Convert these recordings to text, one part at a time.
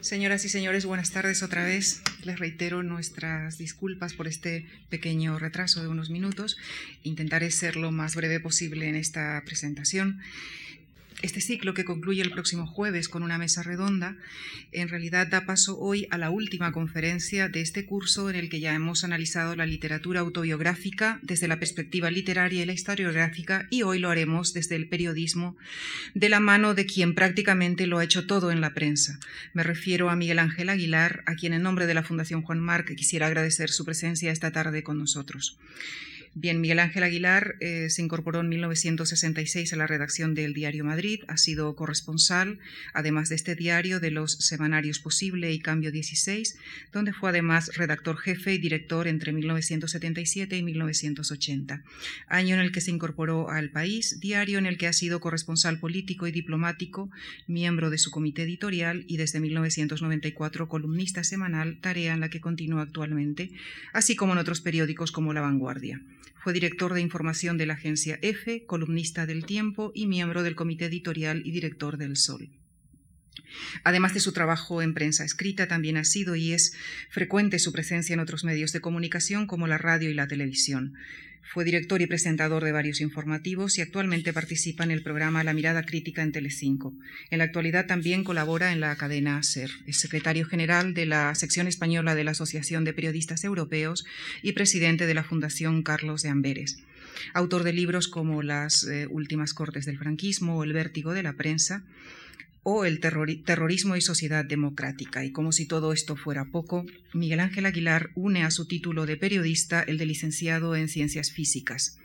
Señoras y señores, buenas tardes otra vez. Les reitero nuestras disculpas por este pequeño retraso de unos minutos. Intentaré ser lo más breve posible en esta presentación. Este ciclo, que concluye el próximo jueves con una mesa redonda, en realidad da paso hoy a la última conferencia de este curso en el que ya hemos analizado la literatura autobiográfica desde la perspectiva literaria y la historiográfica y hoy lo haremos desde el periodismo de la mano de quien prácticamente lo ha hecho todo en la prensa. Me refiero a Miguel Ángel Aguilar, a quien en nombre de la Fundación Juan Marc quisiera agradecer su presencia esta tarde con nosotros. Bien, Miguel Ángel Aguilar eh, se incorporó en 1966 a la redacción del Diario Madrid, ha sido corresponsal, además de este diario, de los semanarios Posible y Cambio 16, donde fue además redactor jefe y director entre 1977 y 1980, año en el que se incorporó al País, diario en el que ha sido corresponsal político y diplomático, miembro de su comité editorial y desde 1994 columnista semanal, tarea en la que continúa actualmente, así como en otros periódicos como La Vanguardia. Fue director de información de la agencia EFE, columnista del Tiempo y miembro del comité editorial y director del Sol. Además de su trabajo en prensa escrita, también ha sido y es frecuente su presencia en otros medios de comunicación como la radio y la televisión. Fue director y presentador de varios informativos y actualmente participa en el programa La Mirada Crítica en Telecinco. En la actualidad también colabora en la cadena SER. Es secretario general de la sección española de la Asociación de Periodistas Europeos y presidente de la Fundación Carlos de Amberes. Autor de libros como Las eh, últimas cortes del franquismo o El vértigo de la prensa o el terrorismo y sociedad democrática. Y como si todo esto fuera poco, Miguel Ángel Aguilar une a su título de periodista el de licenciado en ciencias físicas.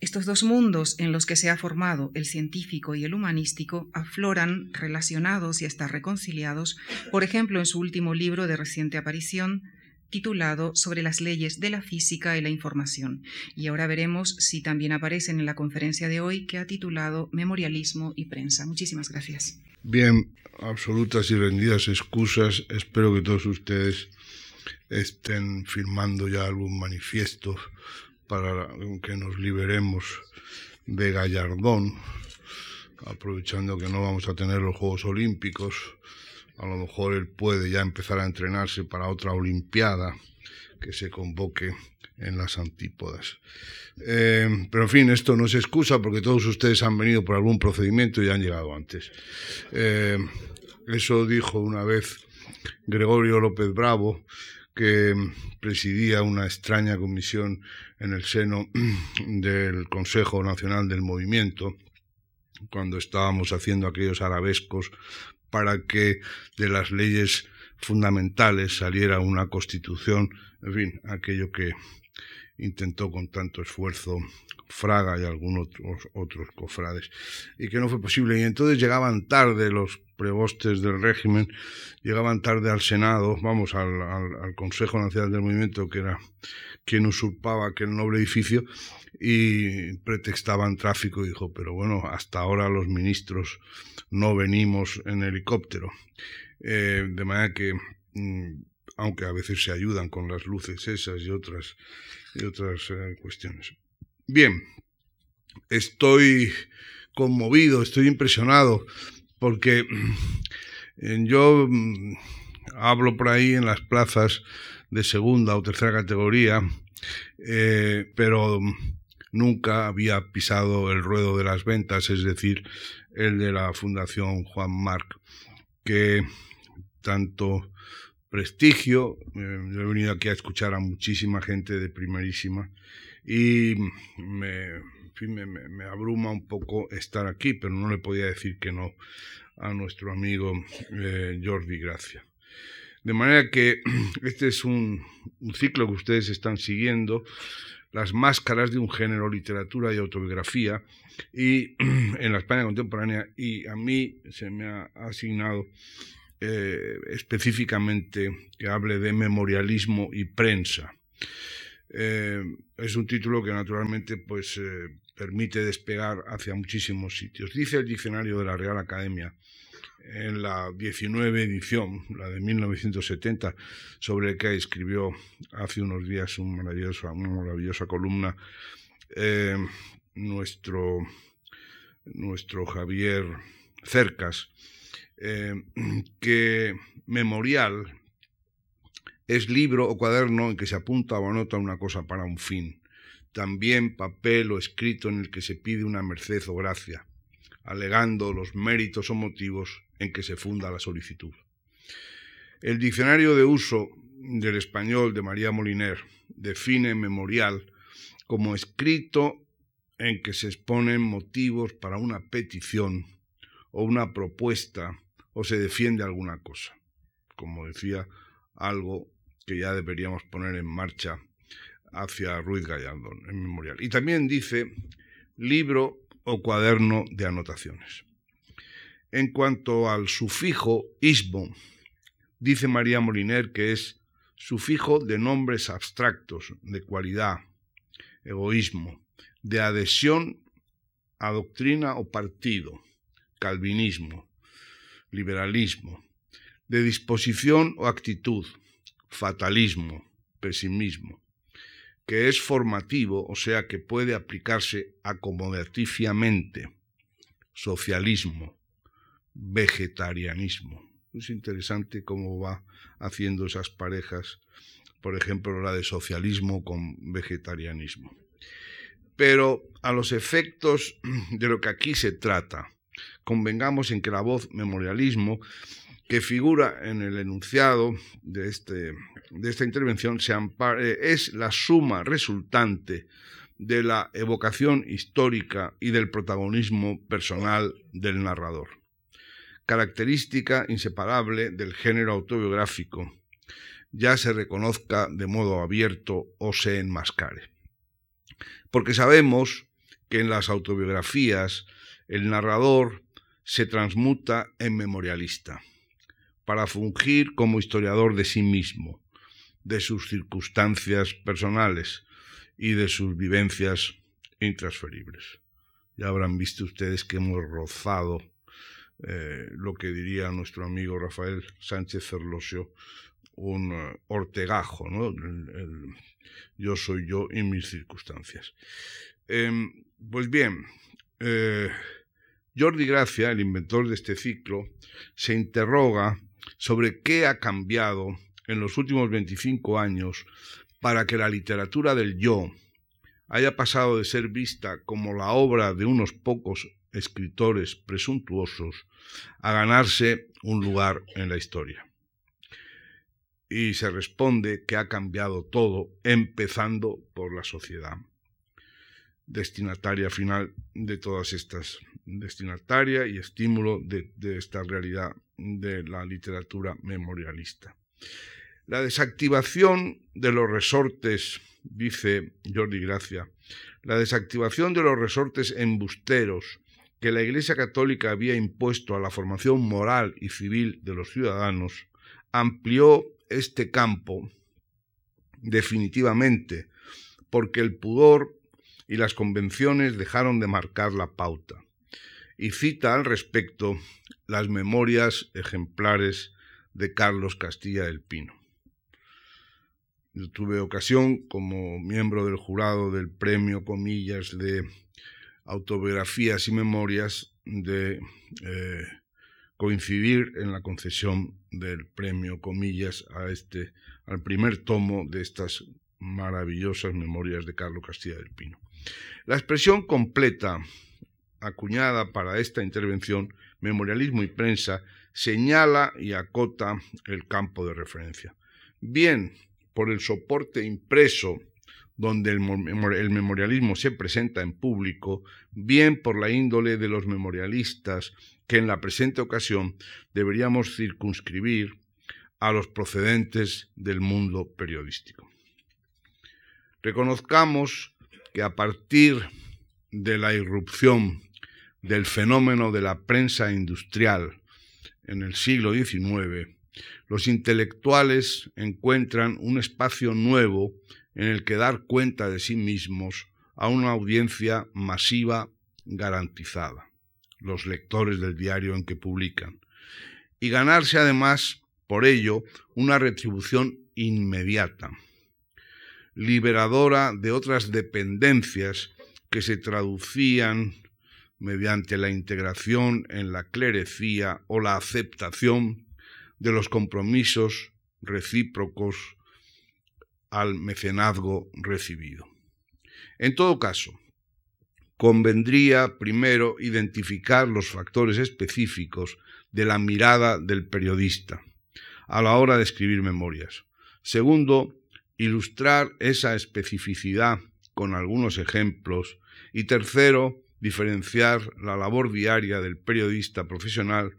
Estos dos mundos en los que se ha formado el científico y el humanístico afloran relacionados y hasta reconciliados, por ejemplo, en su último libro de reciente aparición, titulado Sobre las leyes de la física y la información. Y ahora veremos si también aparecen en la conferencia de hoy que ha titulado Memorialismo y prensa. Muchísimas gracias. Bien, absolutas y rendidas excusas. Espero que todos ustedes estén firmando ya algún manifiesto para que nos liberemos de Gallardón, aprovechando que no vamos a tener los Juegos Olímpicos. A lo mejor él puede ya empezar a entrenarse para otra Olimpiada que se convoque en las antípodas. Eh, pero en fin, esto no es excusa porque todos ustedes han venido por algún procedimiento y han llegado antes. Eh, eso dijo una vez Gregorio López Bravo, que presidía una extraña comisión en el seno del Consejo Nacional del Movimiento, cuando estábamos haciendo aquellos arabescos para que de las leyes fundamentales saliera una constitución, en fin, aquello que intentó con tanto esfuerzo Fraga y algunos otros, cofrades, y que no fue posible. Y entonces llegaban tarde los prebostes del régimen, llegaban tarde al Senado, vamos, al, al, Consejo Nacional del Movimiento, que era quien usurpaba aquel noble edificio, y pretextaban tráfico. Y dijo, pero bueno, hasta ahora los ministros no venimos en helicóptero. Eh, de manera que, mm, aunque a veces se ayudan con las luces esas y otras y otras eh, cuestiones. Bien, estoy conmovido, estoy impresionado, porque mm, yo mm, hablo por ahí en las plazas de segunda o tercera categoría, eh, pero nunca había pisado el ruedo de las ventas, es decir, el de la Fundación Juan Marc, que tanto prestigio. Eh, he venido aquí a escuchar a muchísima gente de primerísima y me, me, abruma un poco estar aquí, pero no le podía decir que no a nuestro amigo eh, Jordi Gracia. De manera que este es un, un, ciclo que ustedes están siguiendo, las máscaras de un género, literatura y autobiografía, y en la España contemporánea, y a mí se me ha asignado eh, específicamente que hable de memorialismo y prensa. Eh, es un título que naturalmente pues, eh, permite despegar hacia muchísimos sitios. Dice el diccionario de la Real Academia en la 19 edición, la de 1970, sobre el que escribió hace unos días una maravillosa columna nuestro, nuestro Javier Cercas, eh, que memorial es libro o cuaderno en que se apunta o anota una cosa para un fin. También papel o escrito en el que se pide una merced o gracia, alegando los méritos o motivos en que se funda la solicitud. El diccionario de uso del español de María Moliner define memorial como escrito en que se exponen motivos para una petición o una propuesta o se defiende alguna cosa. Como decía, algo que ya deberíamos poner en marcha hacia Ruiz Gallardón en memorial. Y también dice libro o cuaderno de anotaciones. En cuanto al sufijo ismo, dice María Moliner que es sufijo de nombres abstractos, de cualidad, egoísmo, de adhesión a doctrina o partido, calvinismo, liberalismo, de disposición o actitud, fatalismo, pesimismo, que es formativo, o sea que puede aplicarse acomodativamente, socialismo, vegetarianismo. Es interesante cómo va haciendo esas parejas, por ejemplo, la de socialismo con vegetarianismo. Pero a los efectos de lo que aquí se trata, convengamos en que la voz memorialismo que figura en el enunciado de, este, de esta intervención se eh, es la suma resultante de la evocación histórica y del protagonismo personal del narrador, característica inseparable del género autobiográfico, ya se reconozca de modo abierto o se enmascare. Porque sabemos que en las autobiografías el narrador se transmuta en memorialista para fungir como historiador de sí mismo, de sus circunstancias personales y de sus vivencias intransferibles. Ya habrán visto ustedes que hemos rozado eh, lo que diría nuestro amigo Rafael Sánchez Ferlosio, un eh, ortegajo, ¿no? yo soy yo y mis circunstancias. Em, pues bien, eh, Jordi Gracia, el inventor de este ciclo, se interroga sobre qué ha cambiado en los últimos 25 años para que la literatura del yo haya pasado de ser vista como la obra de unos pocos escritores presuntuosos a ganarse un lugar en la historia. Y se responde que ha cambiado todo, empezando por la sociedad, destinataria final de todas estas, destinataria y estímulo de, de esta realidad de la literatura memorialista. La desactivación de los resortes, dice Jordi Gracia, la desactivación de los resortes embusteros que la Iglesia Católica había impuesto a la formación moral y civil de los ciudadanos, amplió este campo definitivamente, porque el pudor y las convenciones dejaron de marcar la pauta y cita al respecto las memorias ejemplares de Carlos Castilla del Pino. Yo tuve ocasión, como miembro del jurado del premio, comillas, de autobiografías y memorias, de eh, coincidir en la concesión del premio, comillas, a este, al primer tomo de estas maravillosas memorias de Carlos Castilla del Pino. La expresión completa acuñada para esta intervención, Memorialismo y Prensa, señala y acota el campo de referencia. Bien por el soporte impreso donde el, memorialismo se presenta en público, bien por la índole de los memorialistas que en la presente ocasión deberíamos circunscribir a los procedentes del mundo periodístico. Reconozcamos que a partir de la irrupción del fenómeno de la prensa industrial en el siglo XIX, los intelectuales encuentran un espacio nuevo en el que dar cuenta de sí mismos a una audiencia masiva garantizada, los lectores del diario en que publican, y ganarse además por ello una retribución inmediata, liberadora de otras dependencias que se traducían mediante la integración en la clerecía o la aceptación de los compromisos recíprocos al mecenazgo recibido. En todo caso, convendría primero identificar los factores específicos de la mirada del periodista a la hora de escribir memorias. Segundo, ilustrar esa especificidad con algunos ejemplos. Y tercero, diferenciar la labor diaria del periodista profesional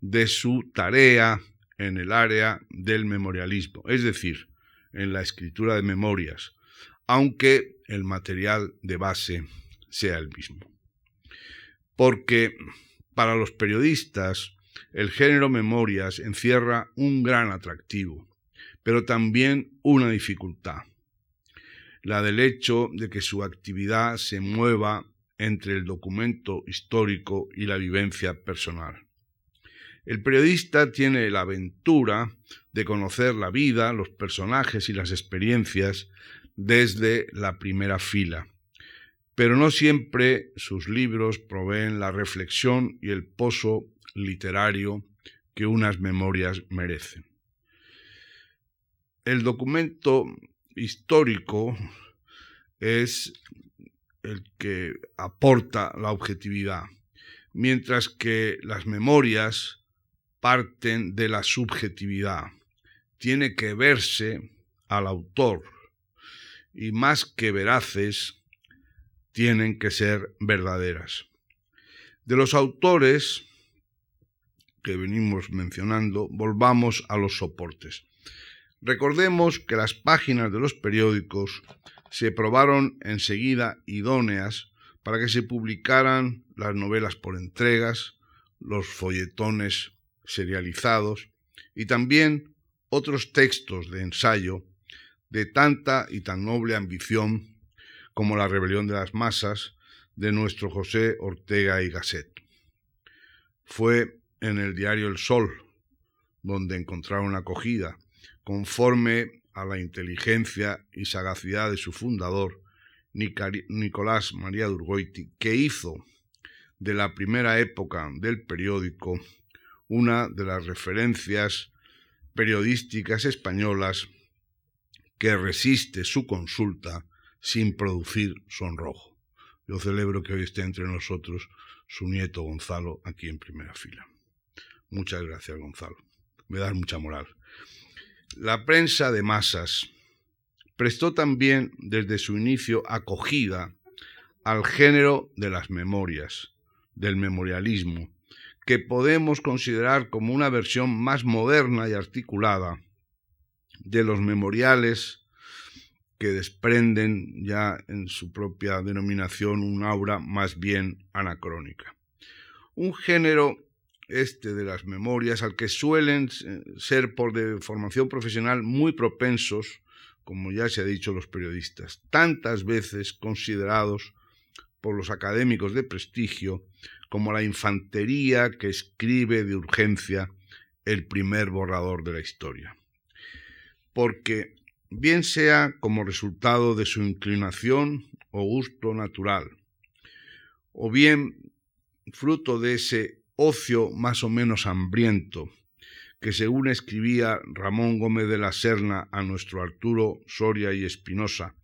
de su tarea en el área del memorialismo, es decir, en la escritura de memorias, aunque el material de base sea el mismo. Porque para los periodistas el género memorias encierra un gran atractivo, pero también una dificultad, la del hecho de que su actividad se mueva entre el documento histórico y la vivencia personal. El periodista tiene la aventura de conocer la vida, los personajes y las experiencias desde la primera fila, pero no siempre sus libros proveen la reflexión y el pozo literario que unas memorias merecen. El documento histórico es el que aporta la objetividad, mientras que las memorias parten de la subjetividad. Tiene que verse al autor y más que veraces, tienen que ser verdaderas. De los autores que venimos mencionando, volvamos a los soportes. Recordemos que las páginas de los periódicos se probaron enseguida idóneas para que se publicaran las novelas por entregas, los folletones serializados y también otros textos de ensayo de tanta y tan noble ambición como la rebelión de las masas de nuestro José Ortega y Gasset. Fue en el diario El Sol donde encontraron acogida, conforme a la inteligencia y sagacidad de su fundador, Nicolás María Durgoiti, que hizo de la primera época del periódico una de las referencias periodísticas españolas que resiste su consulta sin producir sonrojo. Yo celebro que hoy esté entre nosotros su nieto Gonzalo aquí en primera fila. Muchas gracias, Gonzalo. Me das mucha moral. La prensa de masas prestó también desde su inicio acogida al género de las memorias, del memorialismo, que podemos considerar como una versión más moderna y articulada de los memoriales que desprenden ya en su propia denominación un aura más bien anacrónica. Un género este de las memorias al que suelen ser por de formación profesional muy propensos, como ya se ha dicho los periodistas, tantas veces considerados por los académicos de prestigio como la infantería que escribe de urgencia el primer borrador de la historia. Porque, bien sea como resultado de su inclinación o gusto natural, o bien fruto de ese ocio más o menos hambriento, que según escribía Ramón Gómez de la Serna a nuestro Arturo Soria y Espinosa,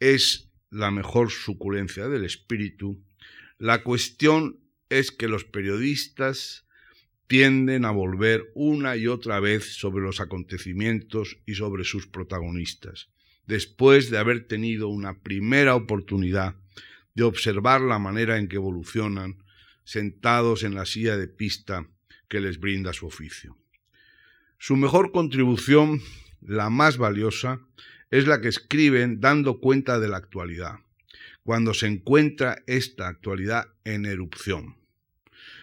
es la mejor suculencia del espíritu, la cuestión es que los periodistas tienden a volver una y otra vez sobre los acontecimientos y sobre sus protagonistas, después de haber tenido una primera oportunidad de observar la manera en que evolucionan sentados en la silla de pista que les brinda su oficio. Su mejor contribución, la más valiosa, es la que escriben dando cuenta de la actualidad, cuando se encuentra esta actualidad en erupción.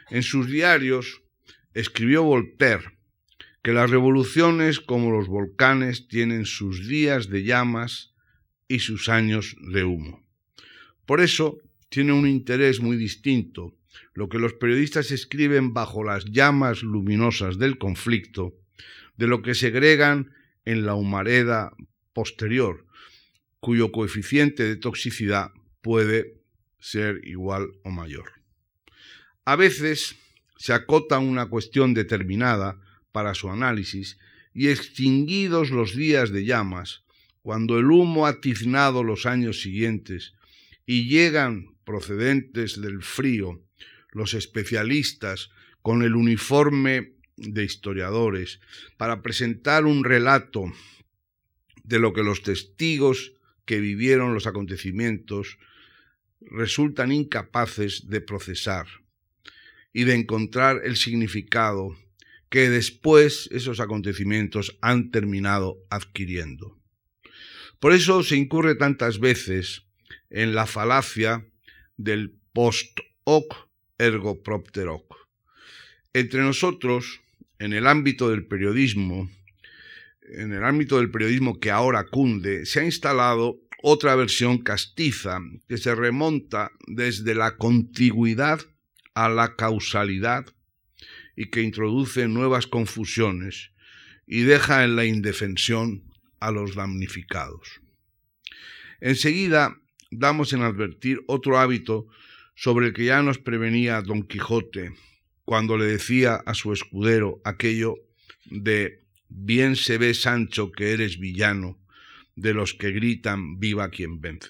En sus diarios escribió Voltaire que las revoluciones como los volcanes tienen sus días de llamas y sus años de humo. Por eso tiene un interés muy distinto lo que los periodistas escriben bajo las llamas luminosas del conflicto de lo que segregan en la humareda posterior, cuyo coeficiente de toxicidad puede ser igual o mayor. A veces se acota una cuestión determinada para su análisis y extinguidos los días de llamas, cuando el humo ha tiznado los años siguientes y llegan procedentes del frío los especialistas con el uniforme de historiadores para presentar un relato de lo que los testigos que vivieron los acontecimientos resultan incapaces de procesar y de encontrar el significado que después esos acontecimientos han terminado adquiriendo. Por eso se incurre tantas veces en la falacia del post hoc ergo propter hoc. Entre nosotros, en el ámbito del periodismo, en el ámbito del periodismo que ahora cunde, se ha instalado otra versión castiza que se remonta desde la contigüidad a la causalidad y que introduce nuevas confusiones y deja en la indefensión a los damnificados. Enseguida damos en advertir otro hábito sobre el que ya nos prevenía Don Quijote cuando le decía a su escudero aquello de bien se ve Sancho que eres villano de los que gritan viva quien vence.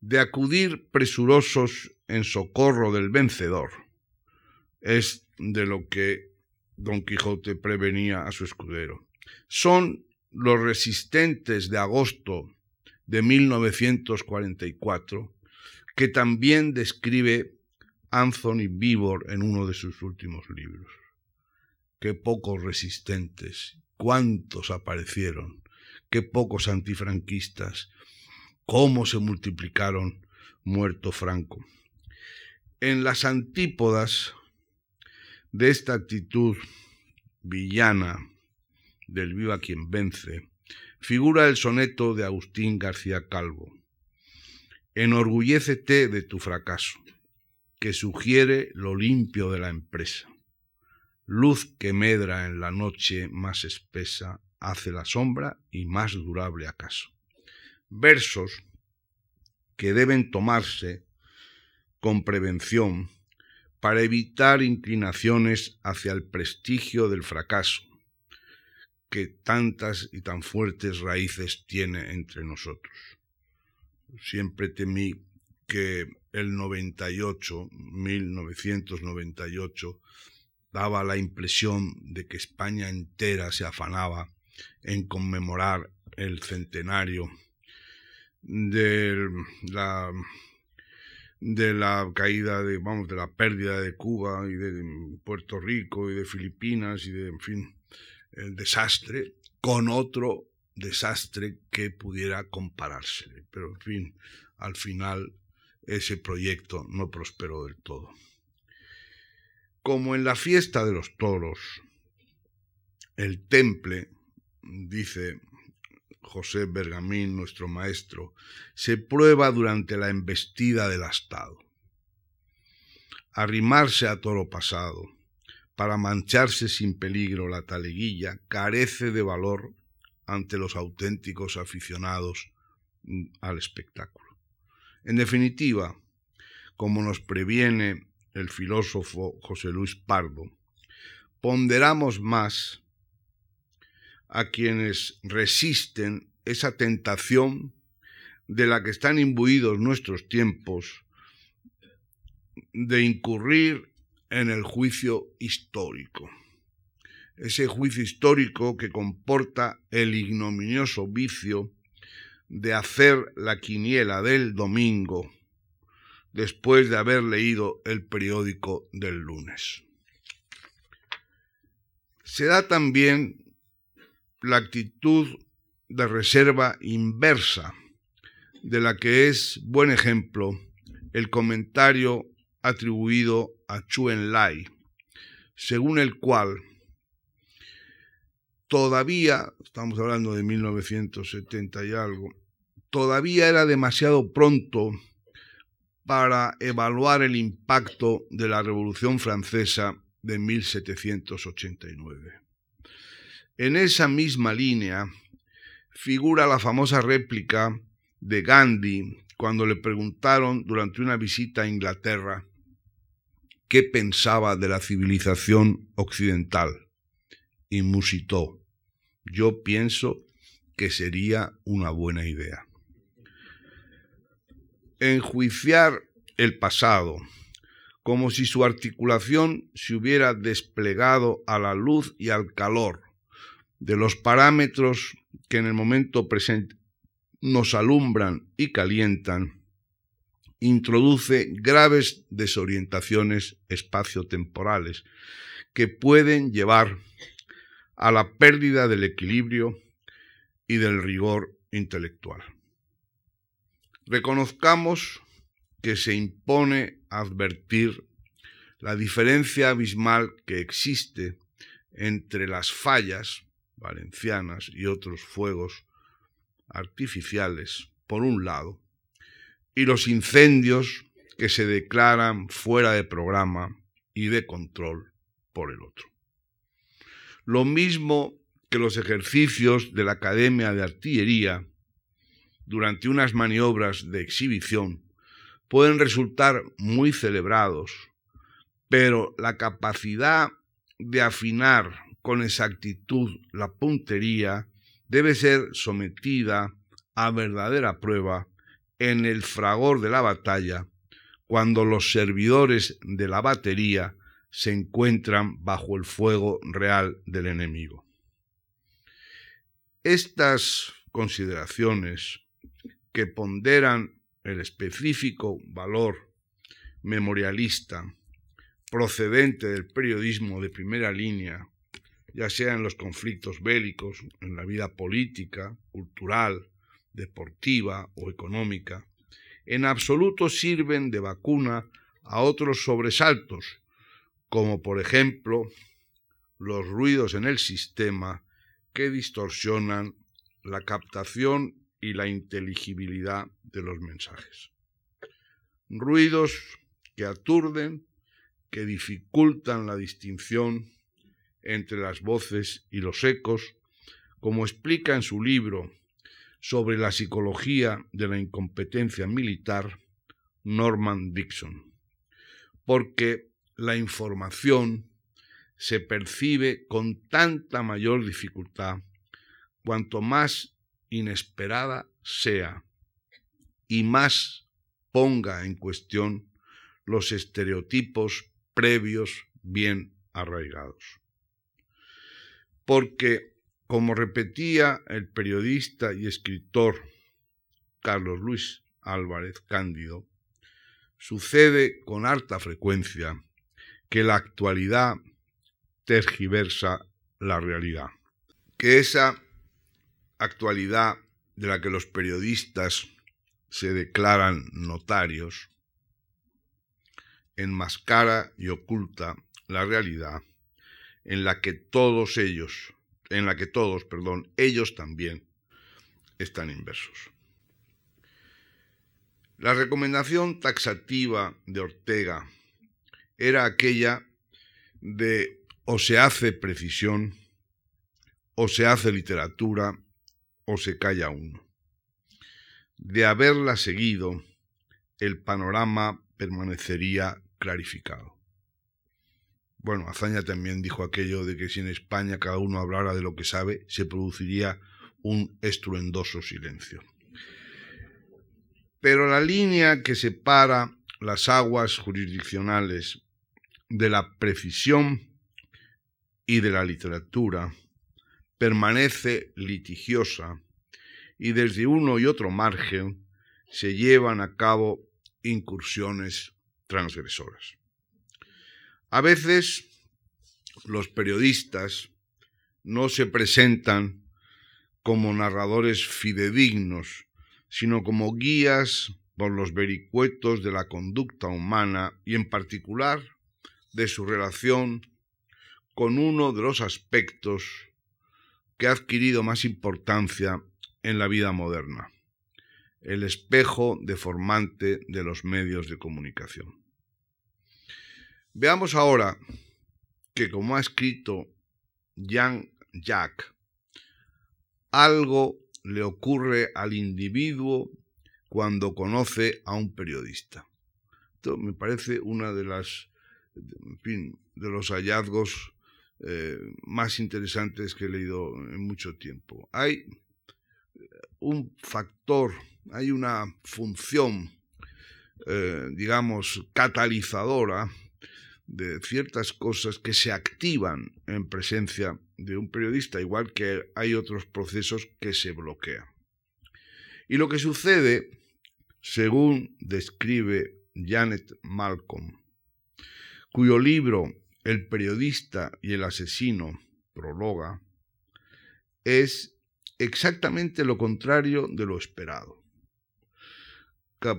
De acudir presurosos en socorro del vencedor es de lo que Don Quijote prevenía a su escudero. Son los resistentes de agosto de 1944 que también describe Anthony Vivor en uno de sus últimos libros. Qué pocos resistentes, cuántos aparecieron, qué pocos antifranquistas, cómo se multiplicaron muerto Franco. En las antípodas de esta actitud villana del viva quien vence, figura el soneto de Agustín García Calvo. Enorgullécete de tu fracaso, que sugiere lo limpio de la empresa. Luz que medra en la noche más espesa, hace la sombra y más durable acaso. Versos que deben tomarse con prevención para evitar inclinaciones hacia el prestigio del fracaso, que tantas y tan fuertes raíces tiene entre nosotros siempre temí que el 98, 1998, daba la impresión de que España entera se afanaba en conmemorar el centenario de la de la caída de vamos de la pérdida de Cuba y de Puerto Rico y de Filipinas y de en fin el desastre con otro desastre que pudiera compararse. Pero, en fin, al final ese proyecto no prosperó del todo. Como en la fiesta de los toros, el temple, dice José Bergamín, nuestro maestro, se prueba durante la embestida del astado. Arrimarse a toro pasado, para mancharse sin peligro la taleguilla, carece de valor ante los auténticos aficionados mm, al espectáculo. En definitiva, como nos previene el filósofo José Luis Pardo, ponderamos más a quienes resisten esa tentación de la que están imbuidos nuestros tiempos de incurrir en el juicio histórico ese juicio histórico que comporta el ignominioso vicio de hacer la quiniela del domingo después de haber leído el periódico del lunes. Se da también la actitud de reserva inversa, de la que es buen ejemplo el comentario atribuido a Chuen Lai, según el cual todavía, estamos hablando de 1970 y algo, todavía era demasiado pronto para evaluar el impacto de la Revolución Francesa de 1789. En esa misma línea figura la famosa réplica de Gandhi cuando le preguntaron durante una visita a Inglaterra qué pensaba de la civilización occidental y musitó. Yo pienso que sería una buena idea. Enjuiciar el pasado, como si su articulación se hubiera desplegado a la luz y al calor de los parámetros que en el momento presente nos alumbran y calientan, introduce graves desorientaciones espaciotemporales que pueden llevar a la pérdida del equilibrio y del rigor intelectual. Reconozcamos que se impone advertir la diferencia abismal que existe entre las fallas valencianas y otros fuegos artificiales, por un lado, y los incendios que se declaran fuera de programa y de control por el otro. Lo mismo que los ejercicios de la Academia de Artillería durante unas maniobras de exhibición pueden resultar muy celebrados, pero la capacidad de afinar con exactitud la puntería debe ser sometida a verdadera prueba en el fragor de la batalla, cuando los servidores de la batería se encuentran bajo el fuego real del enemigo. Estas consideraciones que ponderan el específico valor memorialista procedente del periodismo de primera línea, ya sea en los conflictos bélicos, en la vida política, cultural, deportiva o económica, en absoluto sirven de vacuna a otros sobresaltos, como por ejemplo los ruidos en el sistema que distorsionan la captación y la inteligibilidad de los mensajes. Ruidos que aturden, que dificultan la distinción entre las voces y los ecos, como explica en su libro sobre la psicología de la incompetencia militar Norman Dixon, porque la información se percibe con tanta mayor dificultad cuanto más inesperada sea y más ponga en cuestión los estereotipos previos bien arraigados. Porque, como repetía el periodista y escritor Carlos Luis Álvarez Cándido, sucede con harta frecuencia que la actualidad tergiversa la realidad, que esa actualidad de la que los periodistas se declaran notarios, enmascara y oculta la realidad en la que todos ellos, en la que todos, perdón, ellos también están inversos. La recomendación taxativa de Ortega era aquella de o se hace precisión, o se hace literatura, o se calla uno. De haberla seguido, el panorama permanecería clarificado. Bueno, Azaña también dijo aquello de que si en España cada uno hablara de lo que sabe, se produciría un estruendoso silencio. Pero la línea que separa las aguas jurisdiccionales de la precisión y de la literatura permanece litigiosa y desde uno y otro margen se llevan a cabo incursiones transgresoras. A veces los periodistas no se presentan como narradores fidedignos, sino como guías por los vericuetos de la conducta humana y en particular de su relación con uno de los aspectos que ha adquirido más importancia en la vida moderna, el espejo deformante de los medios de comunicación. Veamos ahora que, como ha escrito Jean Jacques, algo le ocurre al individuo cuando conoce a un periodista. Esto me parece una de las, de los hallazgos eh, más interesantes que he leído en mucho tiempo. Hay un factor, hay una función, eh, digamos, catalizadora de ciertas cosas que se activan en presencia de un periodista, igual que hay otros procesos que se bloquean. Y lo que sucede, según describe Janet Malcolm, cuyo libro El periodista y el asesino prologa, es exactamente lo contrario de lo esperado.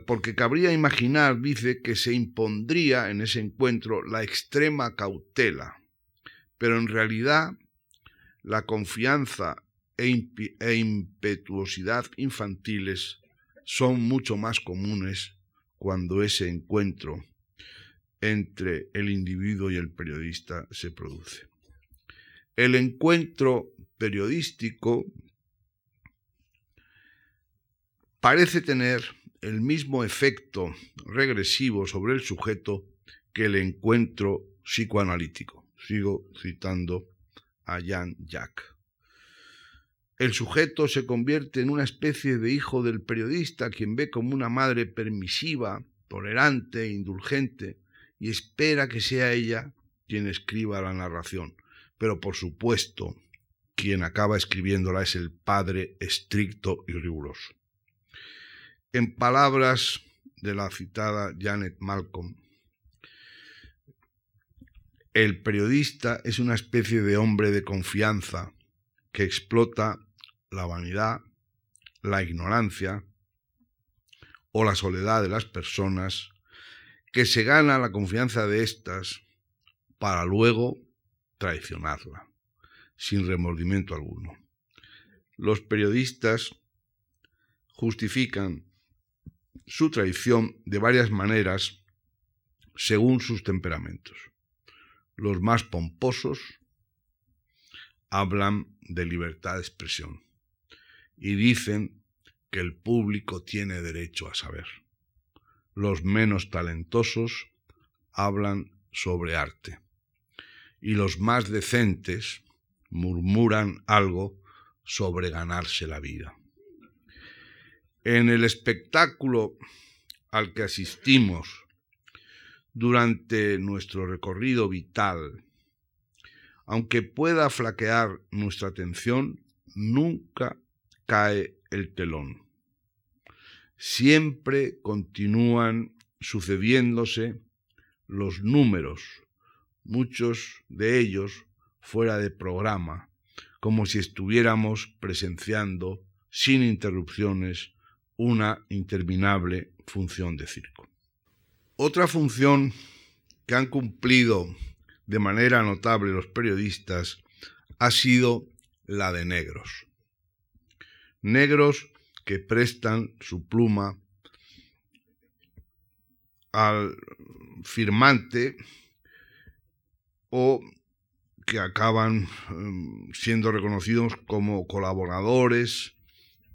Porque cabría imaginar, dice, que se impondría en ese encuentro la extrema cautela, pero en realidad la confianza e, e impetuosidad infantiles son mucho más comunes cuando ese encuentro entre el individuo y el periodista se produce. El encuentro periodístico parece tener el mismo efecto regresivo sobre el sujeto que el encuentro psicoanalítico. Sigo citando a Jan Jack. El sujeto se convierte en una especie de hijo del periodista, quien ve como una madre permisiva, tolerante e indulgente, y espera que sea ella quien escriba la narración. Pero por supuesto, quien acaba escribiéndola es el padre estricto y riguroso. En palabras de la citada Janet Malcolm, el periodista es una especie de hombre de confianza que explota la vanidad, la ignorancia o la soledad de las personas, que se gana la confianza de éstas para luego traicionarla, sin remordimiento alguno. Los periodistas justifican su traición de varias maneras según sus temperamentos. Los más pomposos hablan de libertad de expresión y dicen que el público tiene derecho a saber. Los menos talentosos hablan sobre arte y los más decentes murmuran algo sobre ganarse la vida. En el espectáculo al que asistimos durante nuestro recorrido vital, aunque pueda flaquear nuestra atención, nunca cae el telón. Siempre continúan sucediéndose los números, muchos de ellos fuera de programa, como si estuviéramos presenciando sin interrupciones una interminable función de circo. Otra función que han cumplido de manera notable los periodistas ha sido la de negros negros que prestan su pluma al firmante o que acaban em, siendo reconocidos como colaboradores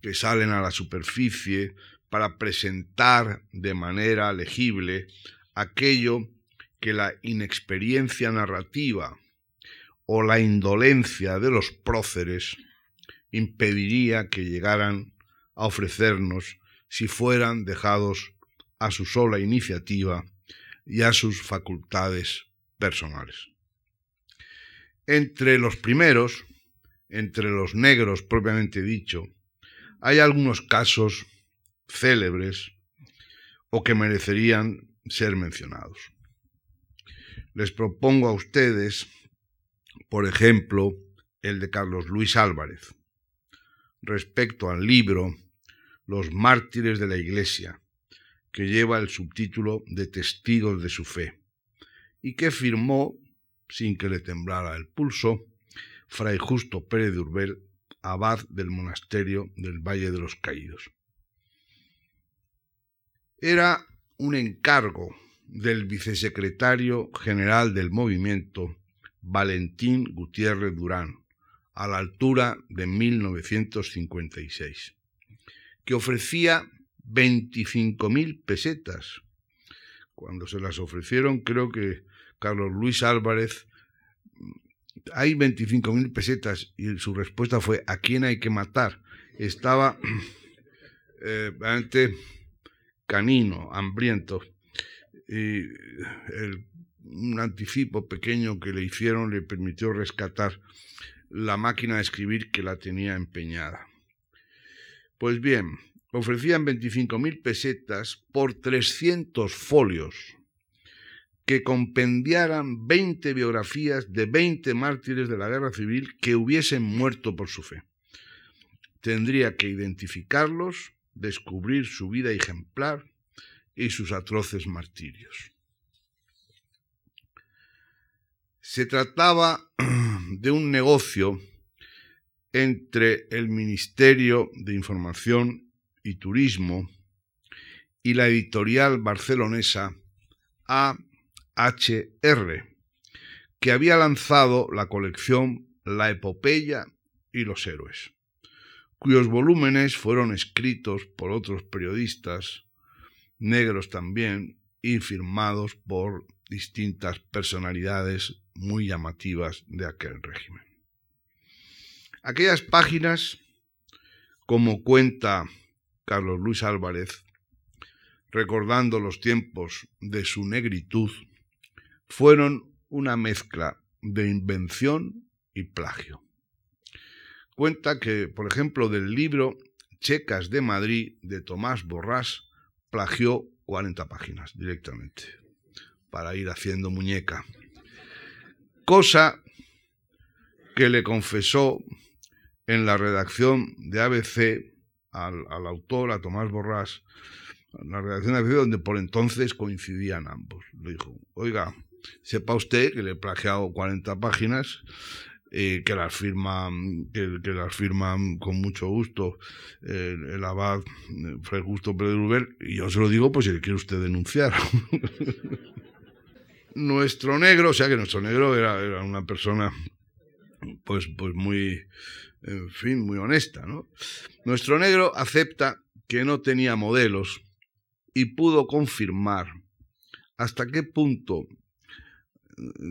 que salen a la superficie para presentar de manera legible aquello que la inexperiencia narrativa o la indolencia de los próceres impediría que llegaran a ofrecernos si fueran dejados a su sola iniciativa y a sus facultades personales. Entre los primeros, entre los negros propiamente dicho, hay algunos casos célebres o que merecerían ser mencionados. Les propongo a ustedes, por ejemplo, el de Carlos Luis Álvarez, respecto al libro Los mártires de la Iglesia, que lleva el subtítulo de Testigos de su Fe, y que firmó, sin que le temblara el pulso, Fray Justo Pérez de Urbel, abad del monasterio del Valle de los Caídos. Era un encargo del vicesecretario general del movimiento, Valentín Gutiérrez Durán, a la altura de 1956, que ofrecía 25.000 pesetas. Cuando se las ofrecieron, creo que Carlos Luis Álvarez hay 25.000 pesetas y su respuesta fue ¿a quién hay que matar? Estaba eh, canino, hambriento. Y un anticipo pequeño que le hicieron le permitió rescatar la máquina de escribir que la tenía empeñada. Pues bien, ofrecían 25.000 pesetas por 300 folios que compendiaran 20 biografías de 20 mártires de la guerra civil que hubiesen muerto por su fe. Tendría que identificarlos, descubrir su vida ejemplar y sus atroces martirios. Se trataba de un negocio entre el Ministerio de Información y Turismo y la editorial barcelonesa AHR, que había lanzado la colección La Epopeya y los Héroes, cuyos volúmenes fueron escritos por otros periodistas, negros también, y firmados por distintas personalidades muy llamativas de aquel régimen. Aquellas páginas, como cuenta Carlos Luis Álvarez, recordando los tiempos de su negritud, fueron una mezcla de invención y plagio. Cuenta que, por ejemplo, del libro Checas de Madrid de Tomás Borrás, plagió 40 páginas directamente para ir haciendo muñeca. Cosa que le confesó en la redacción de ABC al, autor, a Tomás Borrás, la redacción de ABC, donde por entonces coincidían ambos. Le dijo, oiga, sepa usted que le he plagiado 40 páginas, eh, que las firma que, las firman con mucho gusto el abad eh, Fray Justo Pérez y yo se lo digo pues si le quiere usted denunciar. nuestro negro, o sea que nuestro negro era, era una persona pues, pues muy, en fin, muy honesta, ¿no? Nuestro negro acepta que no tenía modelos y pudo confirmar hasta qué punto,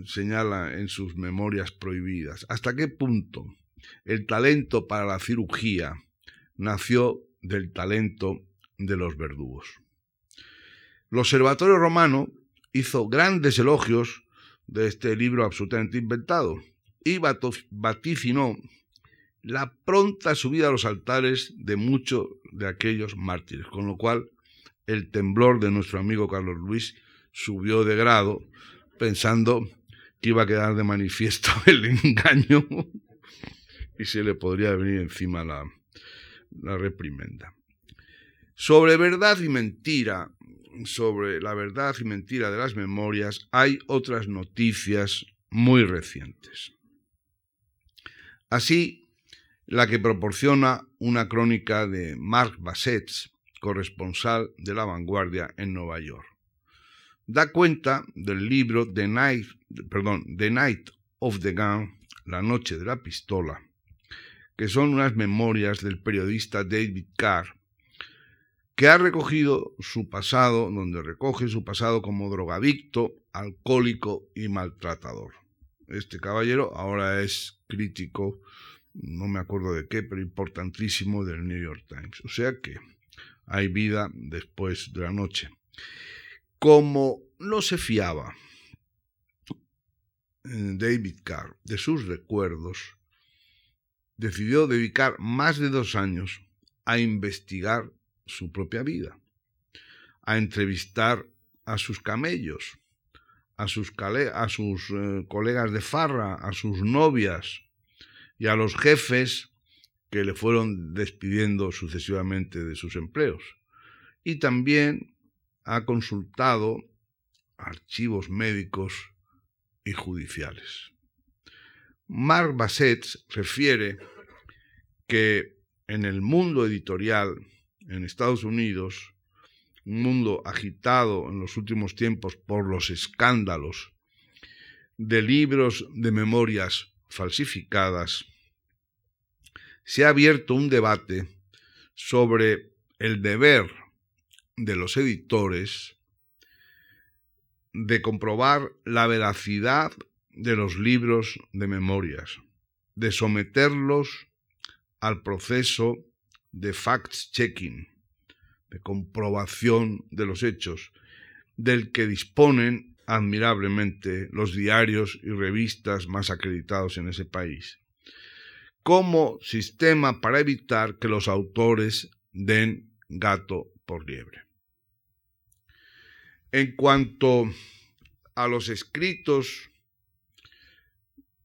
señala en sus memorias prohibidas, hasta qué punto el talento para la cirugía nació del talento de los verdugos. El Observatorio Romano hizo grandes elogios de este libro absolutamente inventado y vaticinó la pronta subida a los altares de muchos de aquellos mártires, con lo cual el temblor de nuestro amigo Carlos Luis subió de grado, pensando que iba a quedar de manifiesto el engaño y se le podría venir encima la, la reprimenda. Sobre verdad y mentira, sobre la verdad y mentira de las memorias, hay otras noticias muy recientes. Así, la que proporciona una crónica de Mark Bassett, corresponsal de La Vanguardia en Nueva York. Da cuenta del libro The Night, the Night of the Gun, La Noche de la Pistola, que son unas memorias del periodista David Carr, que ha recogido su pasado, donde recoge su pasado como drogadicto, alcohólico y maltratador. Este caballero ahora es crítico no me acuerdo de qué, pero importantísimo del New York Times. O sea que hay vida después de la noche. Como no se fiaba eh, David Carr de sus recuerdos, decidió dedicar más de dos años a investigar su propia vida, a entrevistar a sus camellos, a sus, eh, colegas de farra, a sus novias, y a los jefes que le fueron despidiendo sucesivamente de sus empleos. Y también ha consultado archivos médicos y judiciales. Mark Bassett refiere que en el mundo editorial en Estados Unidos, un mundo agitado en los últimos tiempos por los escándalos de libros de memorias falsificadas, se ha abierto un debate sobre el deber de los editores de comprobar la veracidad de los libros de memorias, de someterlos al proceso de fact-checking, de comprobación de los hechos, del que disponen admirablemente los diarios y revistas más acreditados en ese país, como sistema para evitar que los autores den gato por liebre. En cuanto a los escritos,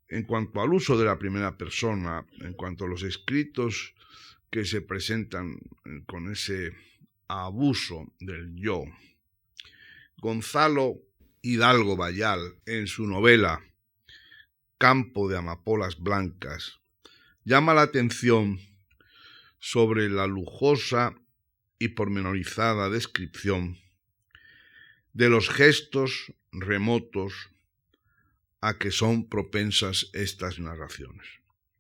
en cuanto al uso de la primera persona, en cuanto a los escritos que se presentan con ese abuso del yo, Gonzalo Hidalgo Bayal, en su novela Campo de Amapolas Blancas, llama la atención sobre la lujosa y pormenorizada descripción de los gestos remotos a que son propensas estas narraciones.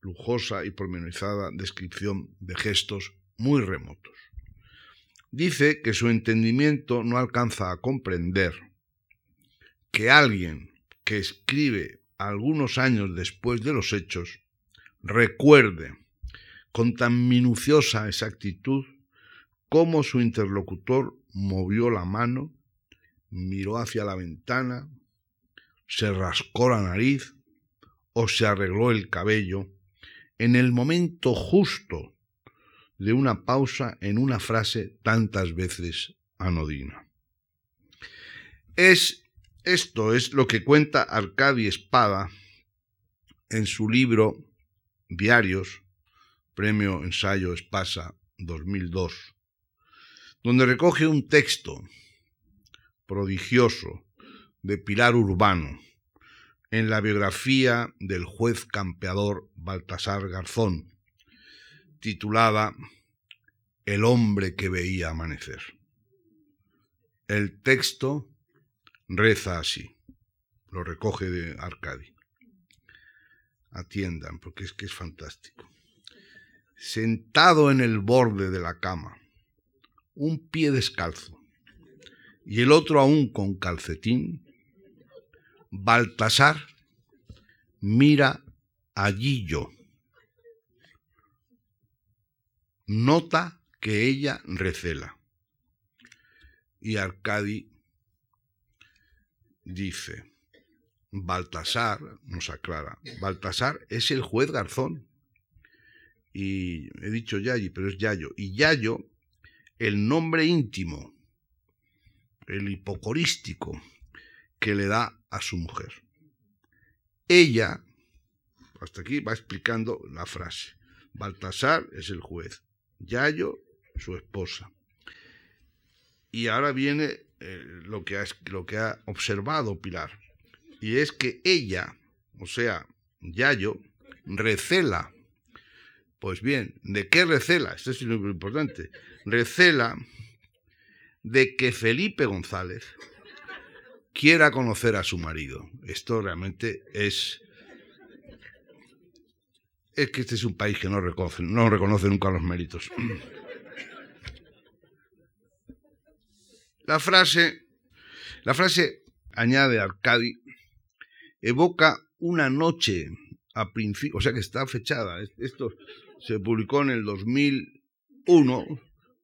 Lujosa y pormenorizada descripción de gestos muy remotos. Dice que su entendimiento no alcanza a comprender que alguien que escribe algunos años después de los hechos recuerde con tan minuciosa exactitud cómo su interlocutor movió la mano, miró hacia la ventana, se rascó la nariz o se arregló el cabello en el momento justo de una pausa en una frase tantas veces anodina. Es esto es lo que cuenta Arcadi Espada en su libro Diarios, Premio Ensayo Espasa 2002, donde recoge un texto prodigioso de Pilar Urbano en la biografía del juez campeador Baltasar Garzón, titulada El hombre que veía amanecer. El texto reza así, lo recoge de Arcadi. Atiendan, porque es que es fantástico. Sentado en el borde de la cama, un pie descalzo y el otro aún con calcetín, Baltasar mira allí yo. Nota que ella recela. Y Arcadi dice, Baltasar, nos aclara, Baltasar es el juez Garzón. Y he dicho Yayi, pero es Yayo. Y Yayo, el nombre íntimo, el hipocorístico que le da a su mujer. Ella, hasta aquí va explicando la frase. Baltasar es el juez, Yayo su esposa. Y ahora viene eh, lo, que ha, lo que ha observado Pilar. Y es que ella, o sea, Yayo, recela. Pues bien, ¿de qué recela? Esto es lo importante. Recela de que Felipe González quiera conocer a su marido. Esto realmente es... Es que este es un país que no reconoce, no reconoce nunca los méritos. La frase, la frase, añade Arcadi, evoca una noche a principio, o sea que está fechada. Esto se publicó en el 2001,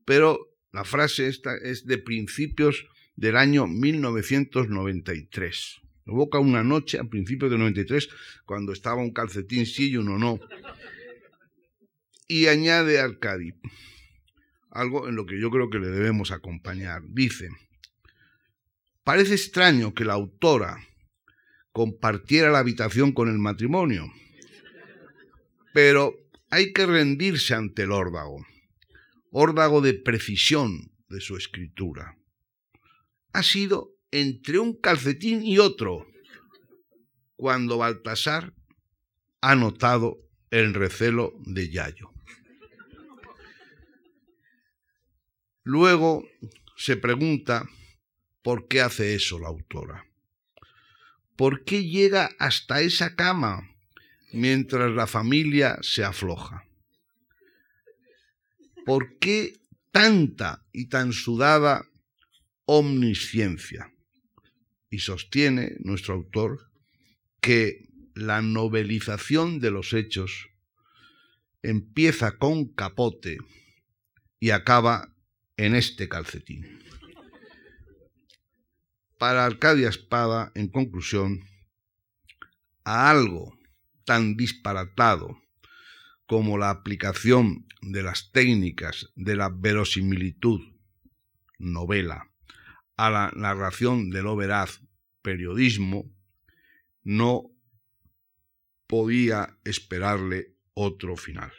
pero la frase esta es de principios del año 1993. Evoca una noche a principios del 93, cuando estaba un calcetín sí y uno no. Y añade Arcadi, algo en lo que yo creo que le debemos acompañar. Dice, parece extraño que la autora compartiera la habitación con el matrimonio, pero hay que rendirse ante el órdago, órdago de precisión de su escritura. Ha sido entre un calcetín y otro cuando Baltasar ha notado el recelo de Yayo. Luego se pregunta por qué hace eso la autora. ¿Por qué llega hasta esa cama mientras la familia se afloja? ¿Por qué tanta y tan sudada omnisciencia? Y sostiene nuestro autor que la novelización de los hechos empieza con capote y acaba en este calcetín. Para Arcadia Espada, en conclusión, a algo tan disparatado como la aplicación de las técnicas de la verosimilitud, novela, a la narración de lo veraz, periodismo, no podía esperarle otro final.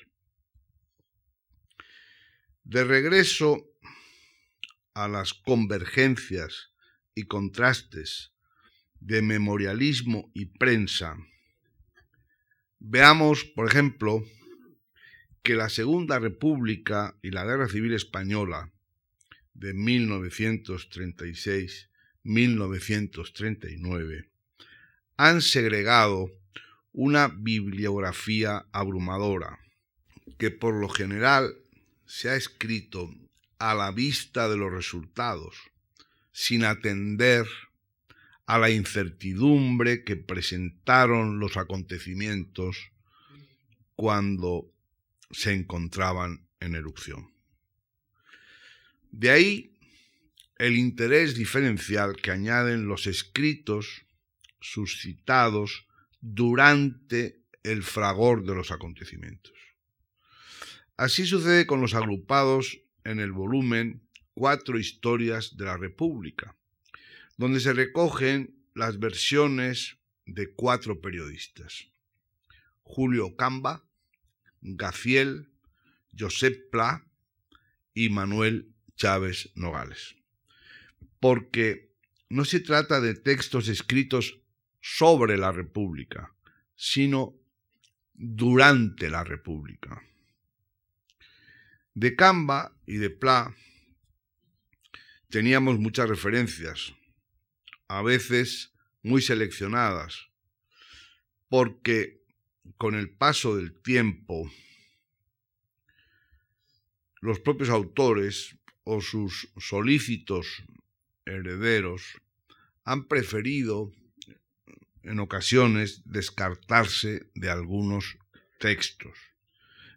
De regreso a las convergencias y contrastes de memorialismo y prensa, veamos, por ejemplo, que la Segunda República y la Guerra Civil Española de 1936-1939 han segregado una bibliografía abrumadora que por lo general se ha escrito a la vista de los resultados, sin atender a la incertidumbre que presentaron los acontecimientos cuando se encontraban en erupción. De ahí el interés diferencial que añaden los escritos suscitados durante el fragor de los acontecimientos. Así sucede con los agrupados en el volumen Cuatro Historias de la República, donde se recogen las versiones de cuatro periodistas. Julio Camba, Gafiel, Josep Pla y Manuel Chávez Nogales. Porque no se trata de textos escritos sobre la República, sino durante la República. De Camba y de Pla teníamos muchas referencias, a veces muy seleccionadas, porque con el paso del tiempo los propios autores o sus solícitos herederos han preferido en ocasiones descartarse de algunos textos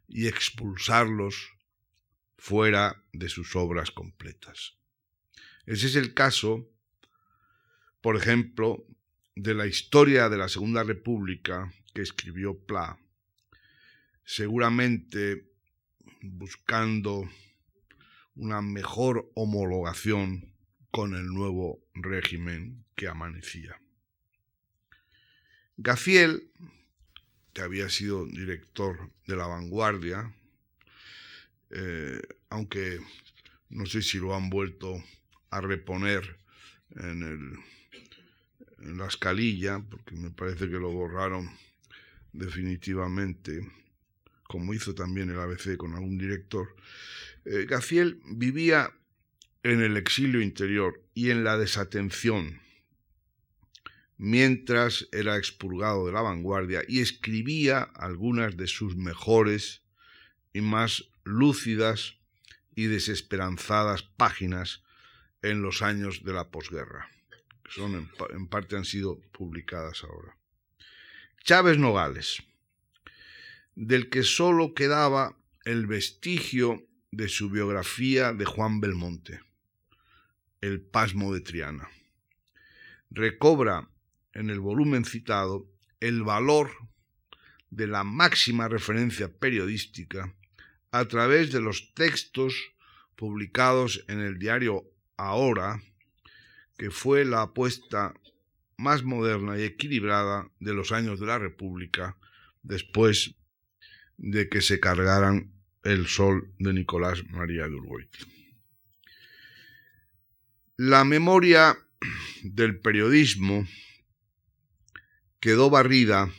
y expulsarlos fuera de sus obras completas. Ese es el caso, por ejemplo, de la historia de la Segunda República que escribió Pla, seguramente buscando una mejor homologación con el nuevo régimen que amanecía. Gafiel, que había sido director de La Vanguardia, eh, aunque no sé si lo han vuelto a reponer en, el, en la escalilla, porque me parece que lo borraron definitivamente, como hizo también el ABC con algún director. Eh, Gafiel vivía en el exilio interior y en la desatención mientras era expurgado de la vanguardia y escribía algunas de sus mejores y más lúcidas y desesperanzadas páginas en los años de la posguerra, que son en, parte han sido publicadas ahora. Chávez Nogales, del que sólo quedaba el vestigio de su biografía de Juan Belmonte, El pasmo de Triana. Recobra en el volumen citado el valor de la máxima referencia periodística a través de los textos publicados en el diario Ahora, que fue la apuesta más moderna y equilibrada de los años de la República después de que se cargaran el sol de Nicolás María de La memoria del periodismo quedó barrida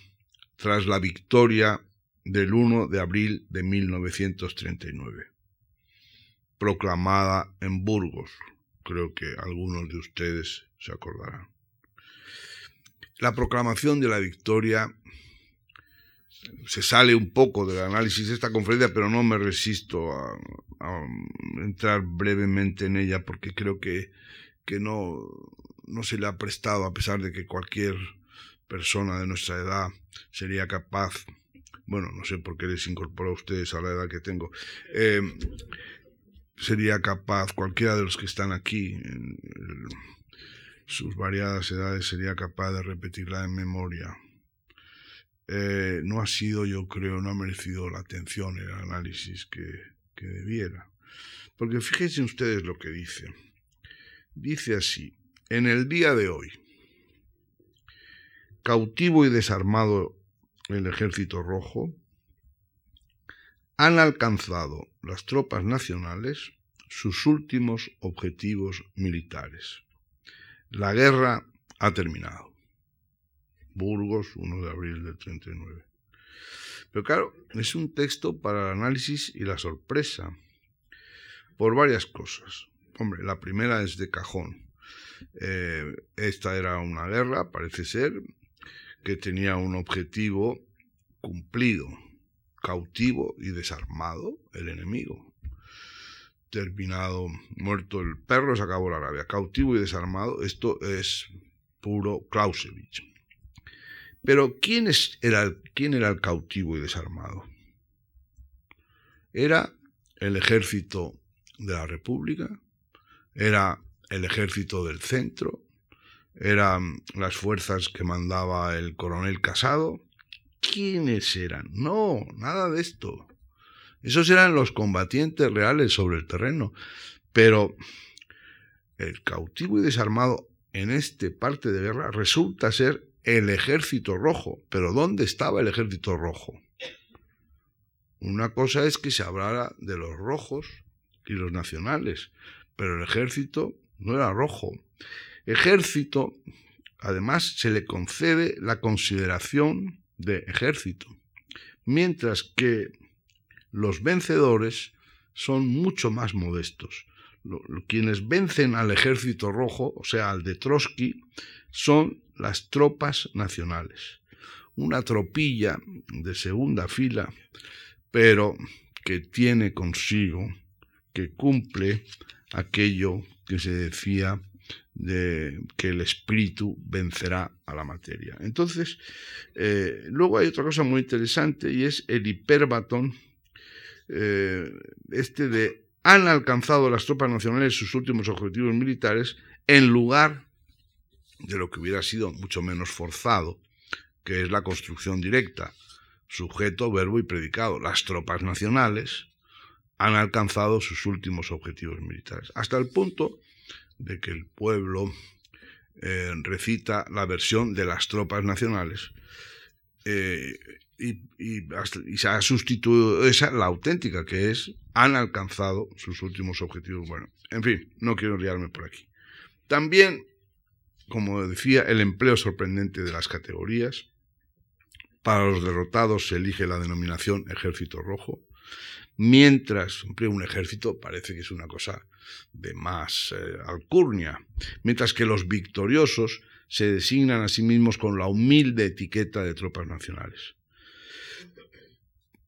tras la victoria del 1 de abril de 1939, proclamada en Burgos. Creo que algunos de ustedes se acordarán. La proclamación de la victoria se sale un poco del análisis de esta conferencia, pero no me resisto a, entrar brevemente en ella porque creo que, que no, no se le ha prestado, a pesar de que cualquier persona de nuestra edad sería capaz, bueno, no sé por qué les incorporo a ustedes a la edad que tengo, eh, sería capaz, cualquiera de los que están aquí, en sus variadas edades, sería capaz de repetirla en memoria. Eh, no ha sido, yo creo, no ha merecido la atención, el análisis que, que debiera. Porque fíjense ustedes lo que dice. Dice así, en el día de hoy, cautivo y desarmado el ejército rojo, han alcanzado las tropas nacionales sus últimos objetivos militares. La guerra ha terminado. Burgos, 1 de abril del 39. Pero claro, es un texto para el análisis y la sorpresa, por varias cosas. Hombre, la primera es de cajón. Eh, esta era una guerra, parece ser, que tenía un objetivo cumplido, cautivo y desarmado el enemigo. Terminado, muerto el perro, se acabó la rabia. Cautivo y desarmado, esto es puro Clausewitz. Pero ¿quién, era, ¿quién era el cautivo y desarmado? Era el ejército de la República, era el ejército del centro, eran las fuerzas que mandaba el coronel Casado. ¿Quiénes eran? No, nada de esto. Esos eran los combatientes reales sobre el terreno. Pero el cautivo y desarmado en este parte de guerra resulta ser el ejército rojo. Pero ¿dónde estaba el ejército rojo? Una cosa es que se hablara de los rojos y los nacionales, pero el ejército no era rojo. Ejército, además, se le concede la consideración de ejército, mientras que los vencedores son mucho más modestos. Quienes vencen al ejército rojo, o sea, al de Trotsky, son las tropas nacionales. Una tropilla de segunda fila, pero que tiene consigo, que cumple aquello que se decía de que el espíritu vencerá a la materia. Entonces, eh, luego hay otra cosa muy interesante y es el hiperbatón, eh, este de han alcanzado las tropas nacionales sus últimos objetivos militares en lugar de lo que hubiera sido mucho menos forzado, que es la construcción directa, sujeto, verbo y predicado. Las tropas nacionales han alcanzado sus últimos objetivos militares, hasta el punto de que el pueblo eh, recita la versión de las tropas nacionales eh, y, se ha sustituido esa, la auténtica, que es han alcanzado sus últimos objetivos. Bueno, en fin, no quiero liarme por aquí. También como decía, el empleo sorprendente de las categorías. Para los derrotados se elige la denominación ejército rojo, mientras un ejército parece que es una cosa de más eh, alcurnia, mientras que los victoriosos se designan a sí mismos con la humilde etiqueta de tropas nacionales.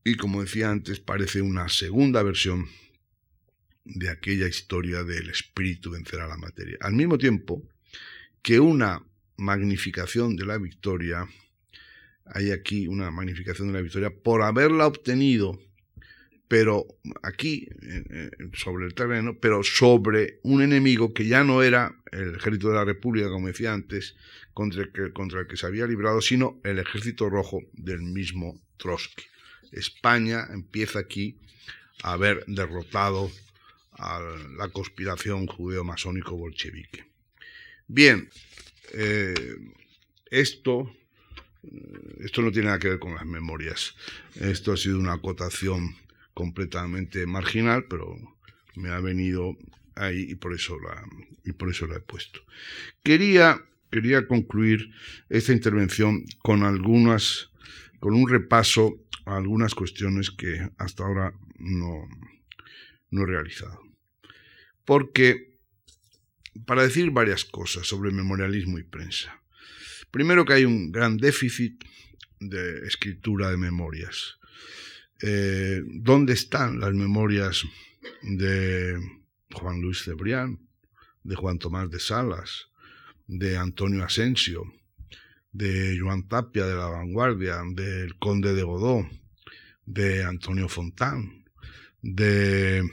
Y como decía antes, parece una segunda versión de aquella historia del espíritu vencerá la materia. Al mismo tiempo, que una magnificación de la victoria, hay aquí una magnificación de la victoria por haberla obtenido, pero aquí, sobre el terreno, pero sobre un enemigo que ya no era el ejército de la República, como decía antes, contra el que, se había librado, sino el ejército rojo del mismo Trotsky. España empieza aquí a haber derrotado a la conspiración judeo-masónico-bolchevique. Bien, eh, esto, esto no tiene nada que ver con las memorias. Esto ha sido una acotación completamente marginal, pero me ha venido ahí y por eso la, y por eso la he puesto. Quería, quería concluir esta intervención con algunas, con un repaso a algunas cuestiones que hasta ahora no, no he realizado. Porque para decir varias cosas sobre memorialismo y prensa. Primero que hay un gran déficit de escritura de memorias. Eh, ¿Dónde están las memorias de Juan Luis Cebrián, de Juan Tomás de Salas, de Antonio Asensio, de Joan Tapia de la Vanguardia, del Conde de Godó, de Antonio Fontán, de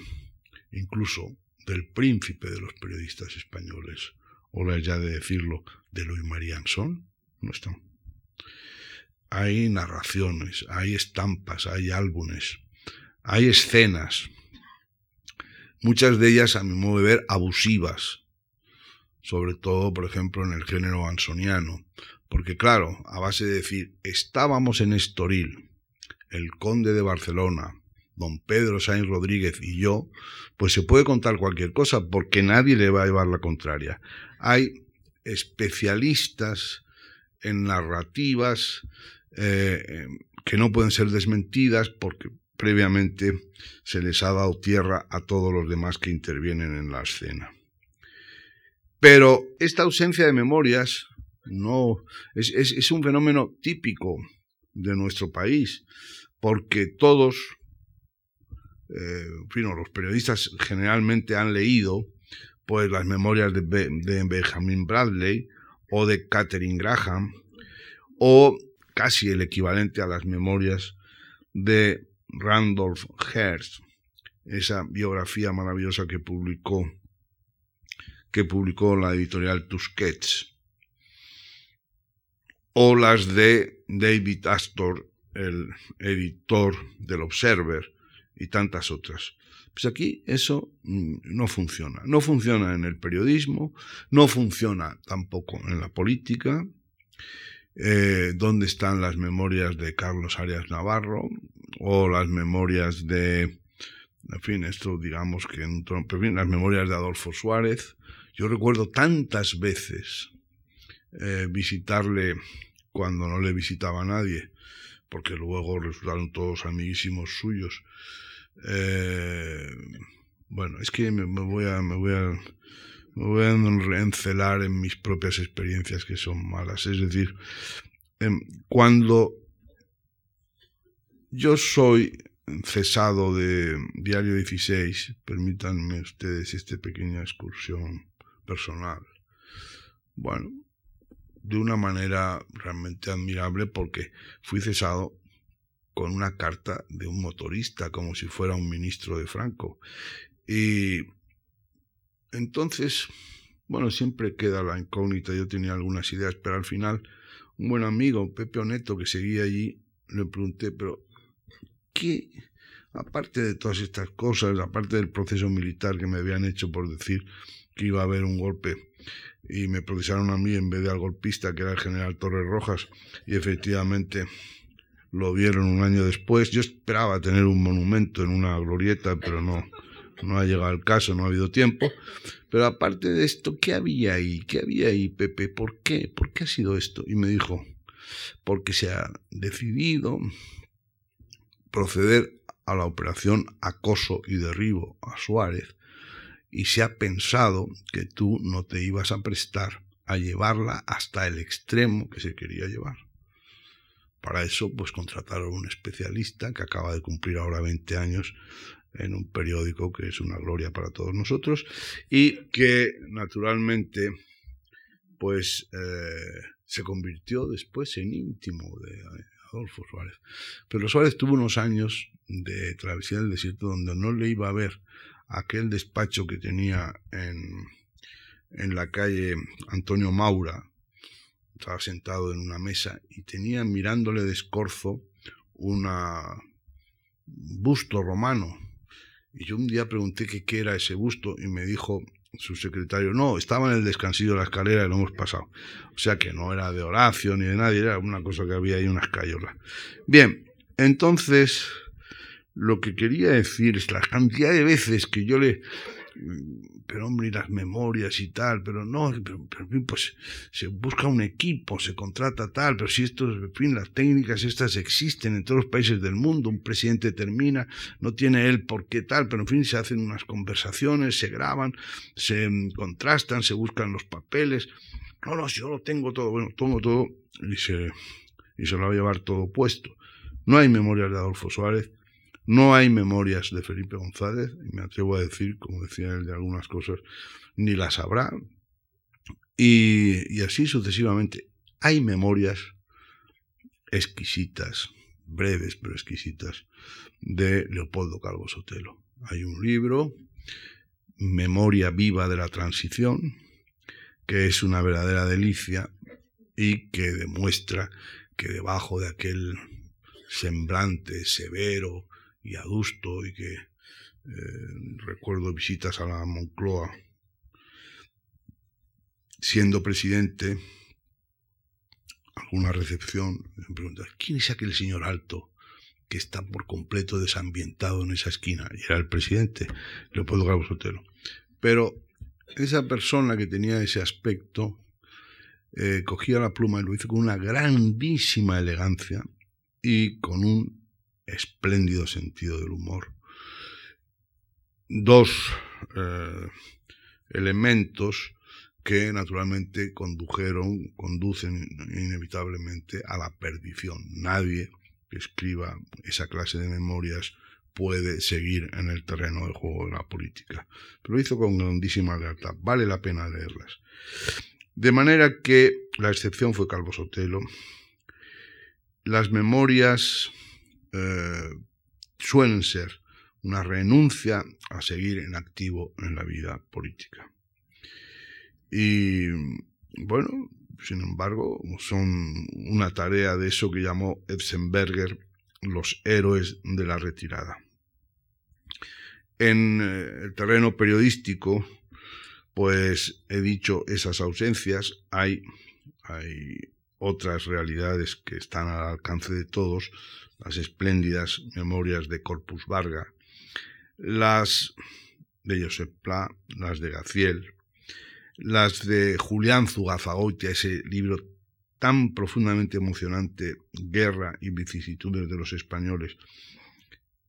incluso del príncipe de los periodistas españoles, o ya de decirlo, de Luis María Ansón, no están. Hay narraciones, hay estampas, hay álbumes, hay escenas, muchas de ellas a mi modo de ver abusivas, sobre todo, por ejemplo, en el género ansoniano, porque claro, a base de decir, estábamos en Estoril, el conde de Barcelona, don Pedro Sainz Rodríguez y yo, pues se puede contar cualquier cosa porque nadie le va a llevar la contraria. Hay especialistas en narrativas eh, que no pueden ser desmentidas porque previamente se les ha dado tierra a todos los demás que intervienen en la escena. Pero esta ausencia de memorias no es, un fenómeno típico de nuestro país, porque todos eh, los periodistas generalmente han leído pues las memorias de, Benjamin Bradley o de Catherine Graham o casi el equivalente a las memorias de Randolph Hearst, esa biografía maravillosa que publicó que publicó la editorial Tusquets, o las de David Astor, el editor del Observer, y tantas otras. Pues aquí eso mm, no funciona. No funciona en el periodismo, no funciona tampoco en la política. Eh, ¿Dónde están las memorias de Carlos Arias Navarro o las memorias de, en fin, esto digamos que en, fin, las memorias de Adolfo Suárez? Yo recuerdo tantas veces eh, visitarle cuando no le visitaba nadie, porque luego resultaron todos amiguísimos suyos. Eh, bueno, es que me, voy a, me voy a, me voy a encelar en mis propias experiencias que son malas. Es decir, em, cuando yo soy cesado de Diario 16, permítanme ustedes esta pequeña excursión personal. Bueno, de una manera realmente admirable porque fui cesado con una carta de un motorista, como si fuera un ministro de Franco. Y entonces, bueno, siempre queda la incógnita, yo tenía algunas ideas, pero al final, un buen amigo, Pepe Oneto, que seguía allí, le pregunté, pero, ¿qué? Aparte de todas estas cosas, aparte del proceso militar que me habían hecho por decir que iba a haber un golpe y me procesaron a mí en vez de al golpista que era el general Torres Rojas y efectivamente lo vieron un año después. Yo esperaba tener un monumento en una glorieta, pero no, no ha llegado el caso, no ha habido tiempo. Pero aparte de esto, ¿qué había ahí? ¿Qué había ahí, Pepe? ¿Por qué? ¿Por qué ha sido esto? Y me dijo, porque se ha decidido proceder a la operación acoso y derribo a Suárez y se ha pensado que tú no te ibas a prestar a llevarla hasta el extremo que se quería llevar. Para eso, pues contrataron un especialista que acaba de cumplir ahora 20 años en un periódico que es una gloria para todos nosotros y que naturalmente pues eh, se convirtió después en íntimo de Adolfo Suárez. Pero Suárez tuvo unos años de travesía del desierto donde no le iba a ver aquel despacho que tenía en, en la calle Antonio Maura, estaba sentado en una mesa y tenía mirándole de escorzo un busto romano. Y yo un día pregunté qué era ese busto y me dijo su secretario, no, estaba en el descansillo de la escalera y lo hemos pasado. O sea que no era de Horacio ni de nadie, era una cosa que había ahí, unas cayolas. Bien, entonces lo que quería decir es la cantidad de veces que yo le pero hombre, y las memorias y tal, pero no, pero, pues se busca un equipo, se contrata tal, pero si esto, en fin, las técnicas estas existen en todos los países del mundo, un presidente termina, no tiene él por qué tal, pero en fin, se hacen unas conversaciones, se graban, se contrastan, se buscan los papeles. No, no, yo lo tengo todo, bueno, tengo todo y se, y se lo va a llevar todo puesto. No hay memorias de Adolfo Suárez, no hay memorias de Felipe González, y me atrevo a decir, como decía él, de algunas cosas, ni las habrá. Y, así sucesivamente. Hay memorias exquisitas, breves pero exquisitas, de Leopoldo Calvo Sotelo. Hay un libro, Memoria viva de la transición, que es una verdadera delicia y que demuestra que debajo de aquel semblante severo y adusto y que eh, recuerdo visitas a la Moncloa siendo presidente alguna recepción me preguntan ¿quién es aquel señor alto que está por completo desambientado en esa esquina? Y era el presidente, Leopoldo Gabo Sotelo. Pero esa persona que tenía ese aspecto eh, cogía la pluma y lo hizo con una grandísima elegancia y con un espléndido sentido del humor. Dos eh, elementos que naturalmente condujeron, conducen inevitablemente a la perdición. Nadie que escriba esa clase de memorias puede seguir en el terreno de juego de la política. Pero lo hizo con grandísima lealtad. Vale la pena leerlas. De manera que la excepción fue Calvo Sotelo. Las memorias eh, suelen ser una renuncia a seguir en activo en la vida política. Y bueno, sin embargo, son una tarea de eso que llamó Epsenberger los héroes de la retirada. En eh, el terreno periodístico, pues he dicho esas ausencias, hay, hay otras realidades que están al alcance de todos, las espléndidas memorias de Corpus Varga, las de Josep Pla, las de Gaciel, las de Julián Zugazagoitia, ese libro tan profundamente emocionante, Guerra y vicisitudes de los españoles,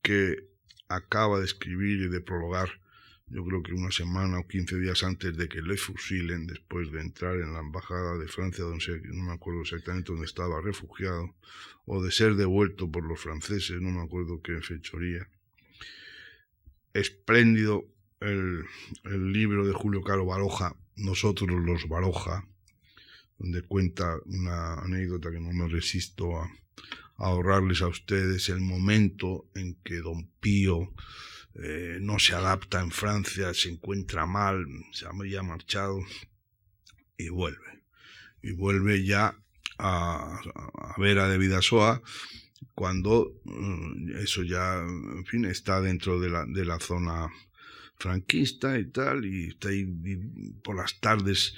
que acaba de escribir y de prologar, yo creo que una semana o quince días antes de que le fusilen, después de entrar en la embajada de Francia, donde no me acuerdo exactamente dónde estaba refugiado, o de ser devuelto por los franceses, no me acuerdo qué fechoría. Espléndido el, el libro de Julio Caro Baroja, nosotros los Baroja, donde cuenta una anécdota que no me resisto a, ahorrarles a ustedes el momento en que don Pío eh, no se adapta en Francia, se encuentra mal, se ha marchado y vuelve. Y vuelve ya a, a Vera de Vidasoa cuando mm, eso ya, en fin, está dentro de la, de la zona franquista y tal, y está ahí por las tardes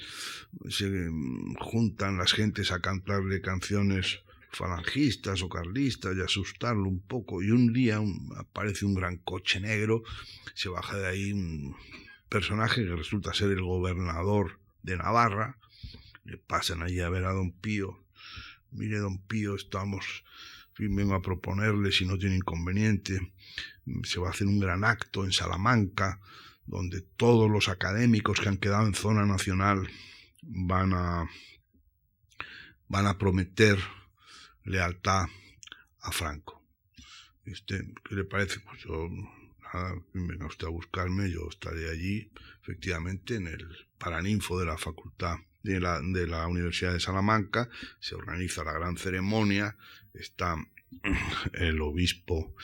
se juntan las gentes a cantarle canciones falangistas o carlistas y asustarlo un poco. Y un día aparece un gran coche negro, se baja de ahí un personaje que resulta ser el gobernador de Navarra, le pasan allí a ver a don Pío. Mire, don Pío, estamos, vengo a proponerle si no tiene inconveniente se va a hacer un gran acto en Salamanca, donde todos los académicos que han quedado en zona nacional van a, van a prometer lealtad a Franco. ¿Qué le parece? Pues yo, nada, venga usted a buscarme, yo estaré allí, efectivamente, en el Paraninfo de la Facultad de la, de la Universidad de Salamanca, se organiza la gran ceremonia, está el obispo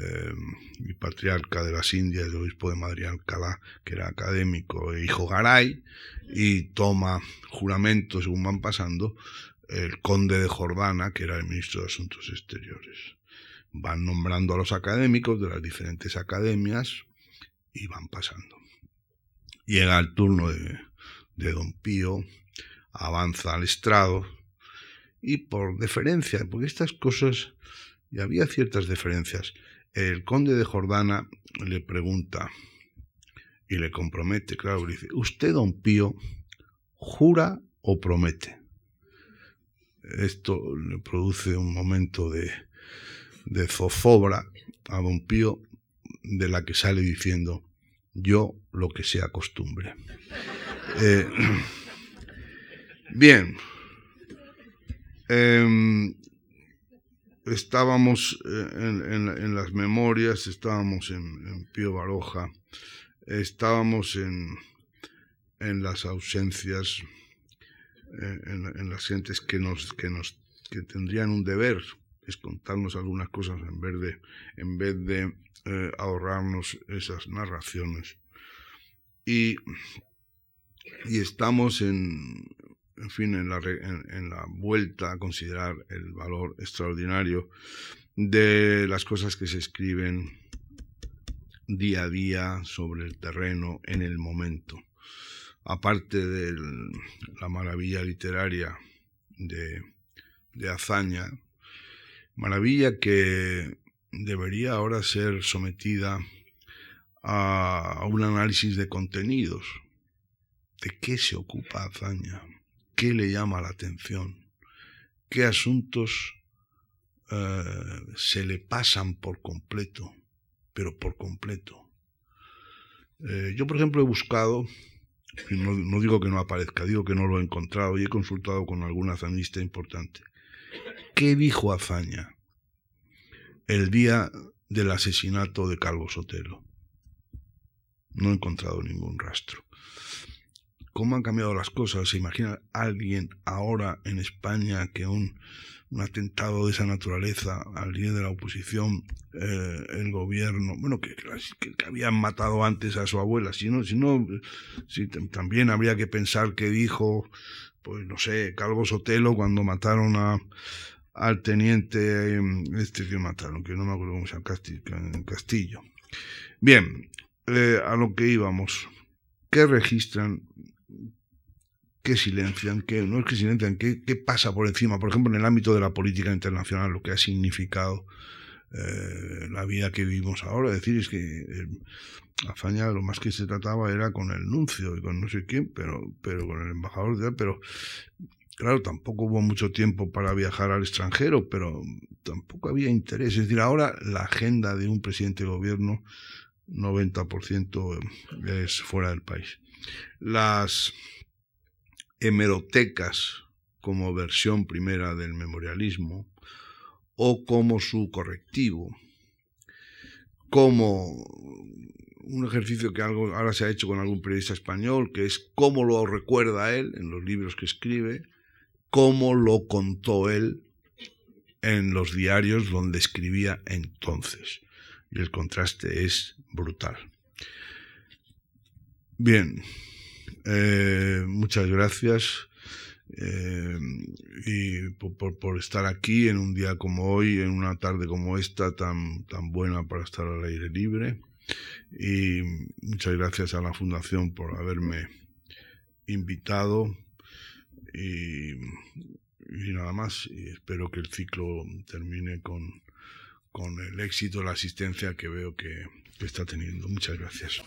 eh, y patriarca de las Indias, el obispo de Madrid Alcalá, que era académico, e hijo Garay, y toma juramento, según van pasando, el conde de Jordana, que era el ministro de Asuntos Exteriores. Van nombrando a los académicos de las diferentes academias y van pasando. Llega el turno de, de don Pío, avanza al estrado, y por deferencia, porque estas cosas, y había ciertas deferencias, el conde de Jordana le pregunta y le compromete, claro, le dice, ¿usted, don Pío, jura o promete? Esto le produce un momento de, zozobra a don Pío, de la que sale diciendo, yo lo que sea costumbre. Eh, bien, Em, estábamos eh, en, las memorias, estábamos en, Pío Baroja, estábamos en, en las ausencias. En, las gentes que nos, que nos que tendrían un deber, es contarnos algunas cosas en vez de, en vez de eh, ahorrarnos esas narraciones. Y, y estamos en, en fin, en la, en la vuelta a considerar el valor extraordinario de las cosas que se escriben día a día sobre el terreno en el momento. Aparte de la maravilla literaria de, hazaña, maravilla que debería ahora ser sometida a un análisis de contenidos. ¿De qué se ocupa hazaña? ¿Qué le llama la atención? ¿Qué asuntos eh, se le pasan por completo? Pero por completo. Eh, yo, por ejemplo, he buscado, no, digo que no aparezca, digo que no lo he encontrado y he consultado con algún hazañista importante. ¿Qué dijo Azaña el día del asesinato de Calvo Sotelo? No he encontrado ningún rastro cómo han cambiado las cosas. ¿Se imagina alguien ahora en España que un, un atentado de esa naturaleza al líder de la oposición, eh, el gobierno, bueno, que, que, habían matado antes a su abuela, si no, si no, si también habría que pensar que dijo, pues no sé, Calvo Sotelo cuando mataron a al teniente este que mataron, que no me acuerdo cómo se llama, Castillo. Bien, eh, a lo que íbamos. ¿Qué registran qué silencian, qué no es que silencian, qué, qué pasa por encima, por ejemplo, en el ámbito de la política internacional, lo que ha significado eh, la vida que vivimos ahora. Es decir, es que eh, Azaña lo más que se trataba era con el nuncio y con no sé quién, pero, pero con el embajador de pero claro, tampoco hubo mucho tiempo para viajar al extranjero, pero tampoco había interés. Es decir, ahora la agenda de un presidente de gobierno, 90% es fuera del país. Las hemerotecas como versión primera del memorialismo o como su correctivo, como un ejercicio que algo, ahora se ha hecho con algún periodista español, que es cómo lo recuerda él en los libros que escribe, cómo lo contó él en los diarios donde escribía entonces. Y el contraste es brutal. Bien, eh, muchas gracias eh, y por, por, estar aquí en un día como hoy, en una tarde como esta, tan, tan buena para estar al aire libre. Y muchas gracias a la Fundación por haberme invitado. Y, nada más, y espero que el ciclo termine con, con el éxito, la asistencia que veo que está teniendo. Muchas gracias.